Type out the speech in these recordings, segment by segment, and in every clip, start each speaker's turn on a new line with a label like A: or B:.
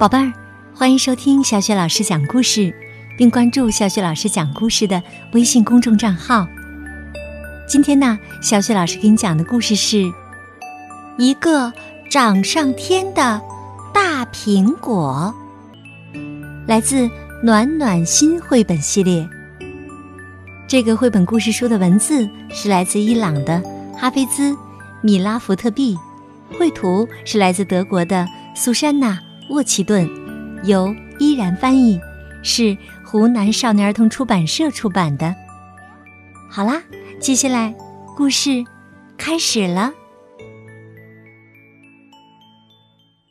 A: 宝贝儿，欢迎收听小雪老师讲故事，并关注小雪老师讲故事的微信公众账号。今天呢，小雪老师给你讲的故事是一个长上天的大苹果，来自暖暖心绘本系列。这个绘本故事书的文字是来自伊朗的哈菲兹·米拉福特币，绘图是来自德国的苏珊娜·沃奇顿，由依然翻译，是湖南少年儿童出版社出版的。好啦，接下来故事开始了。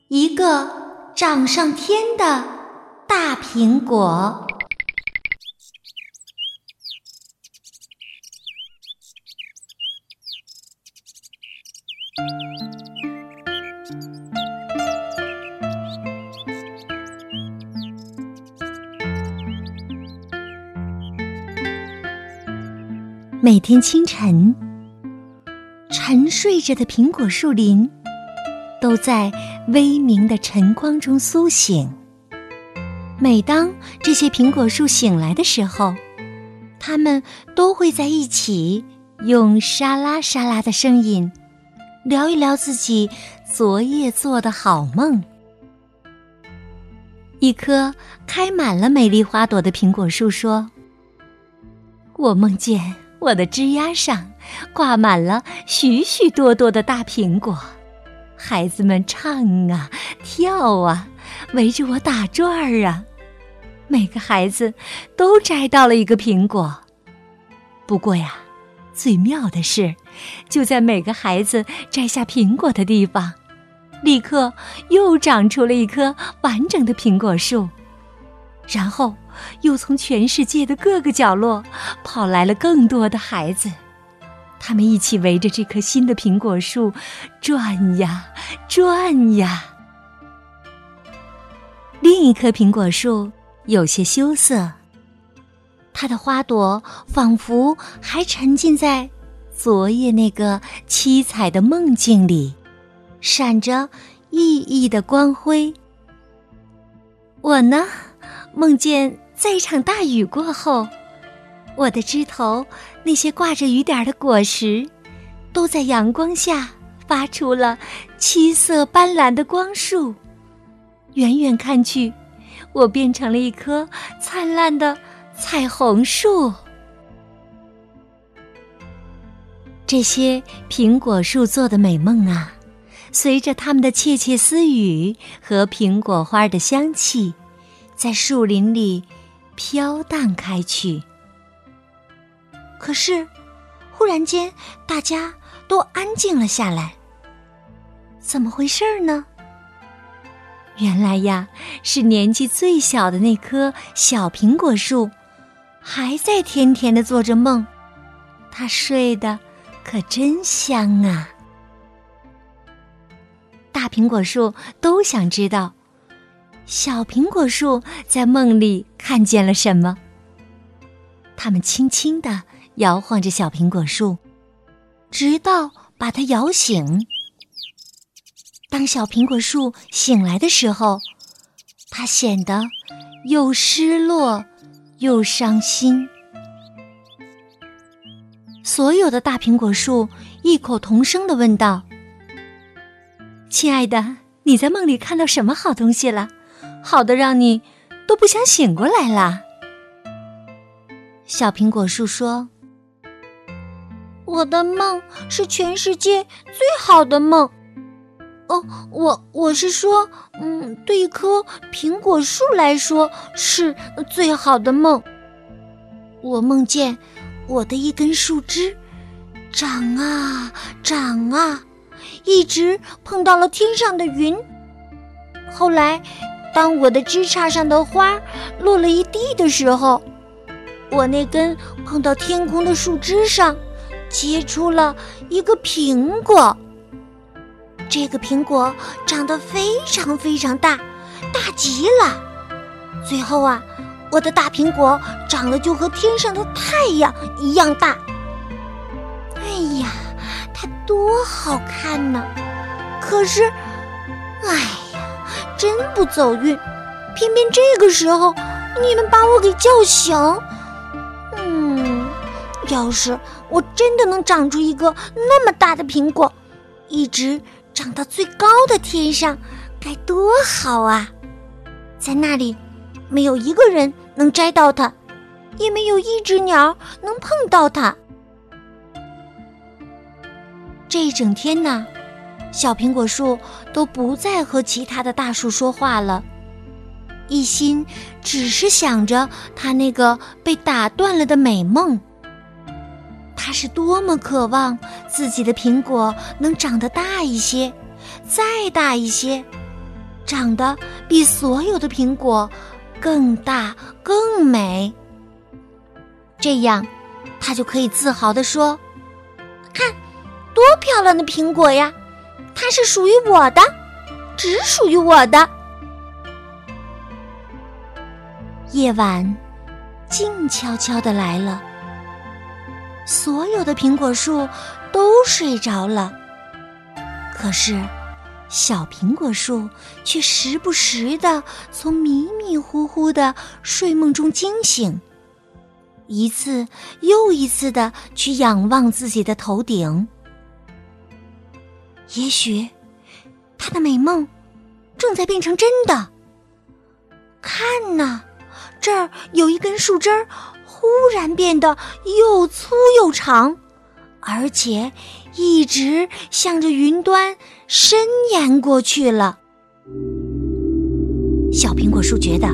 A: 一个长上天的大苹果。每天清晨，沉睡着的苹果树林都在微明的晨光中苏醒。每当这些苹果树醒来的时候，它们都会在一起，用沙拉沙拉的声音聊一聊自己昨夜做的好梦。一棵开满了美丽花朵的苹果树说：“我梦见。”我的枝丫上挂满了许许多多的大苹果，孩子们唱啊跳啊，围着我打转儿啊。每个孩子都摘到了一个苹果。不过呀，最妙的是，就在每个孩子摘下苹果的地方，立刻又长出了一棵完整的苹果树。然后，又从全世界的各个角落跑来了更多的孩子，他们一起围着这棵新的苹果树转呀转呀。另一棵苹果树有些羞涩，它的花朵仿佛还沉浸在昨夜那个七彩的梦境里，闪着熠熠的光辉。我呢？梦见在一场大雨过后，我的枝头那些挂着雨点的果实，都在阳光下发出了七色斑斓的光束。远远看去，我变成了一棵灿烂的彩虹树。这些苹果树做的美梦啊，随着它们的窃窃私语和苹果花的香气。在树林里飘荡开去。可是，忽然间，大家都安静了下来。怎么回事呢？原来呀，是年纪最小的那棵小苹果树，还在甜甜的做着梦。它睡得可真香啊！大苹果树都想知道。小苹果树在梦里看见了什么？它们轻轻地摇晃着小苹果树，直到把它摇醒。当小苹果树醒来的时候，它显得又失落又伤心。所有的大苹果树异口同声的问道：“亲爱的，你在梦里看到什么好东西了？”好的，让你都不想醒过来啦。小苹果树说：“
B: 我的梦是全世界最好的梦。哦，我我是说，嗯，对一棵苹果树来说是最好的梦。我梦见我的一根树枝长啊长啊，一直碰到了天上的云，后来。”当我的枝杈上的花落了一地的时候，我那根碰到天空的树枝上，结出了一个苹果。这个苹果长得非常非常大，大极了。最后啊，我的大苹果长得就和天上的太阳一样大。哎呀，它多好看呢！可是，哎。真不走运，偏偏这个时候你们把我给叫醒。嗯，要是我真的能长出一个那么大的苹果，一直长到最高的天上，该多好啊！在那里，没有一个人能摘到它，也没有一只鸟能碰到它。这一整天呢，小苹果树都不再和其他的大树说话了，一心只是想着他那个被打断了的美梦。他是多么渴望自己的苹果能长得大一些，再大一些，长得比所有的苹果更大更美。这样，他就可以自豪地说：“看。”多漂亮的苹果呀！它是属于我的，只属于我的。夜晚静悄悄的来了，所有的苹果树都睡着了，可是小苹果树却时不时的从迷迷糊糊的睡梦中惊醒，一次又一次的去仰望自己的头顶。也许，他的美梦正在变成真的。看呐，这儿有一根树枝儿，忽然变得又粗又长，而且一直向着云端伸延过去了。小苹果树觉得，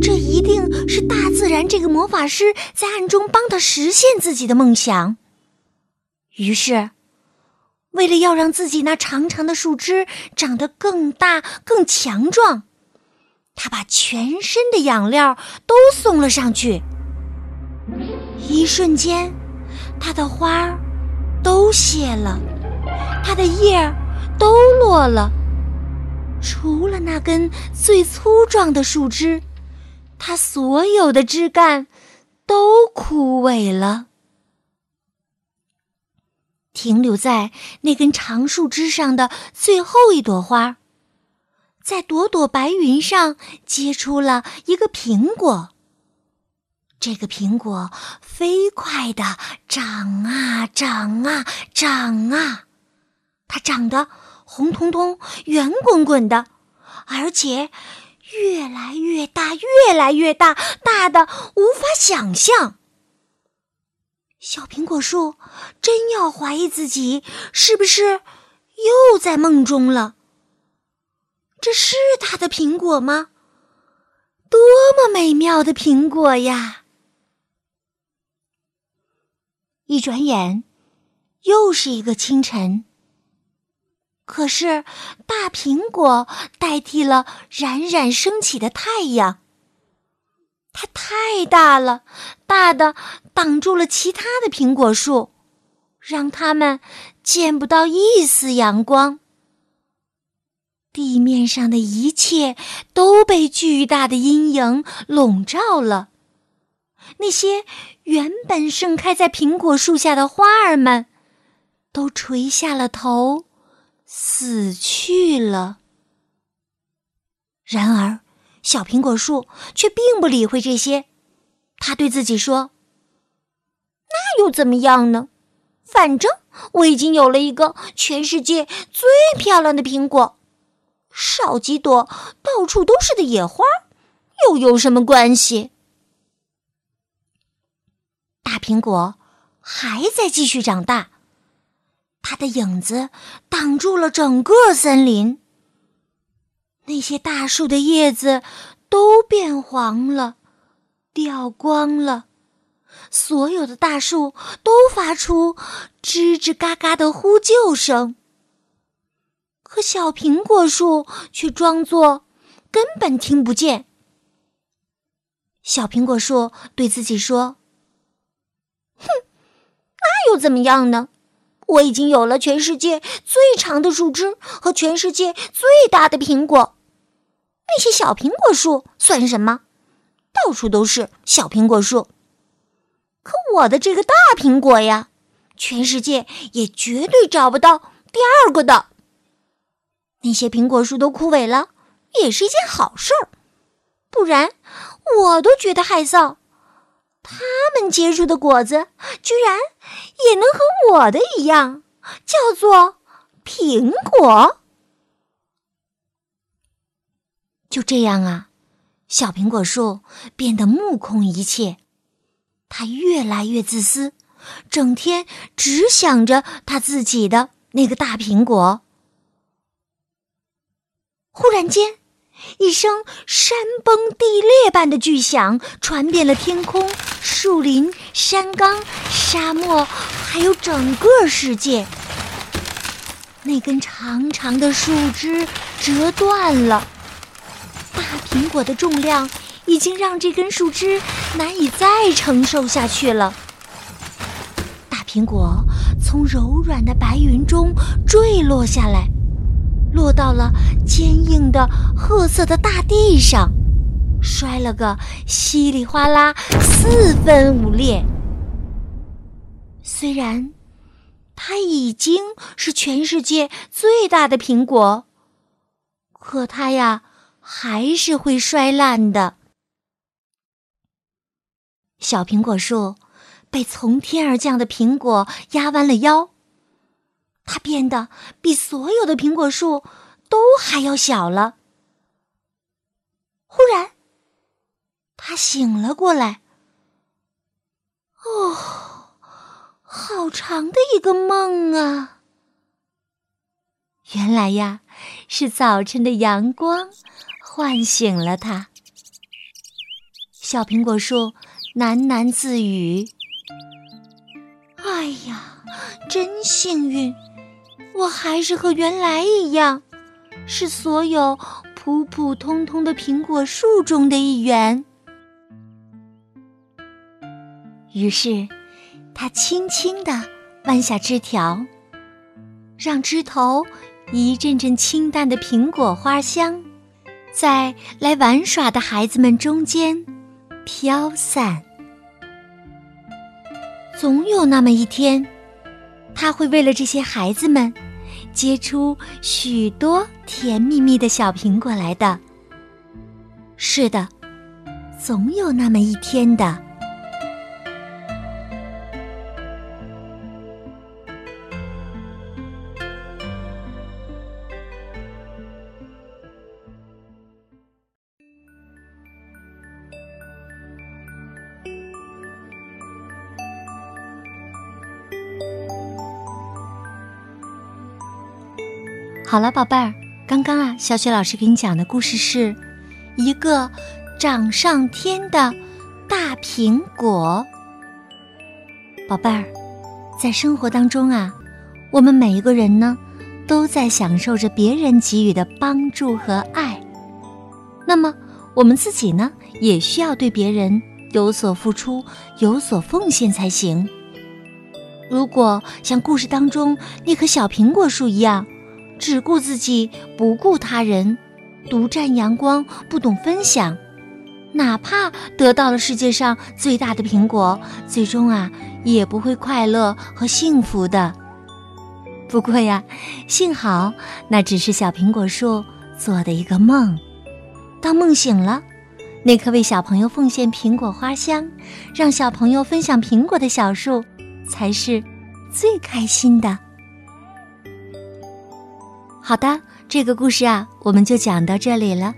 B: 这一定是大自然这个魔法师在暗中帮他实现自己的梦想。于是。为了要让自己那长长的树枝长得更大、更强壮，他把全身的养料都送了上去。一瞬间，它的花儿都谢了，它的叶儿都落了，除了那根最粗壮的树枝，它所有的枝干都枯萎了。停留在那根长树枝上的最后一朵花，在朵朵白云上结出了一个苹果。这个苹果飞快的长啊长啊长啊，它长得红彤彤、圆滚滚的，而且越来越大，越来越大，大的无法想象。小苹果树真要怀疑自己是不是又在梦中了？这是它的苹果吗？多么美妙的苹果呀！一转眼，又是一个清晨。可是，大苹果代替了冉冉升起的太阳。它太大了，大的挡住了其他的苹果树，让它们见不到一丝阳光。地面上的一切都被巨大的阴影笼罩了。那些原本盛开在苹果树下的花儿们，都垂下了头，死去了。然而。小苹果树却并不理会这些，他对自己说：“那又怎么样呢？反正我已经有了一个全世界最漂亮的苹果，少几朵到处都是的野花，又有什么关系？”大苹果还在继续长大，它的影子挡住了整个森林。那些大树的叶子都变黄了，掉光了。所有的大树都发出吱吱嘎嘎的呼救声，可小苹果树却装作根本听不见。小苹果树对自己说：“哼，那又怎么样呢？我已经有了全世界最长的树枝和全世界最大的苹果。”那些小苹果树算什么？到处都是小苹果树。可我的这个大苹果呀，全世界也绝对找不到第二个的。那些苹果树都枯萎了，也是一件好事儿，不然我都觉得害臊。他们结出的果子居然也能和我的一样，叫做苹果。
A: 就这样啊，小苹果树变得目空一切，它越来越自私，整天只想着他自己的那个大苹果。忽然间，一声山崩地裂般的巨响传遍了天空、树林、山岗、沙漠，还有整个世界。那根长长的树枝折断了。大苹果的重量已经让这根树枝难以再承受下去了。大苹果从柔软的白云中坠落下来，落到了坚硬的褐色的大地上，摔了个稀里哗啦，四分五裂。虽然它已经是全世界最大的苹果，可它呀。还是会摔烂的。小苹果树被从天而降的苹果压弯了腰，它变得比所有的苹果树都还要小了。忽然，它醒了过来。哦，好长的一个梦啊！原来呀，是早晨的阳光。唤醒了他，小苹果树喃喃自语：“哎呀，真幸运，我还是和原来一样，是所有普普通通的苹果树中的一员。”于是，他轻轻地弯下枝条，让枝头一阵阵清淡的苹果花香。在来玩耍的孩子们中间飘散，总有那么一天，他会为了这些孩子们结出许多甜蜜蜜的小苹果来的。是的，总有那么一天的。好了，宝贝儿，刚刚啊，小雪老师给你讲的故事是一个长上天的大苹果。宝贝儿，在生活当中啊，我们每一个人呢，都在享受着别人给予的帮助和爱。那么，我们自己呢，也需要对别人有所付出、有所奉献才行。如果像故事当中那棵小苹果树一样，只顾自己，不顾他人，独占阳光，不懂分享，哪怕得到了世界上最大的苹果，最终啊也不会快乐和幸福的。不过呀，幸好那只是小苹果树做的一个梦。当梦醒了，那棵为小朋友奉献苹果花香，让小朋友分享苹果的小树，才是最开心的。好的，这个故事啊，我们就讲到这里了。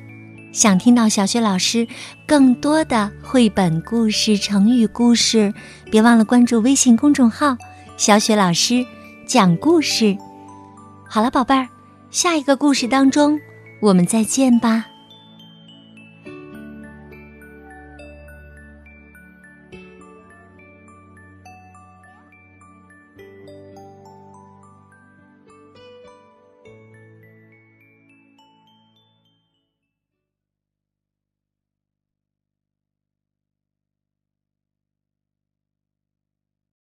A: 想听到小雪老师更多的绘本故事、成语故事，别忘了关注微信公众号“小雪老师讲故事”。好了，宝贝儿，下一个故事当中，我们再见吧。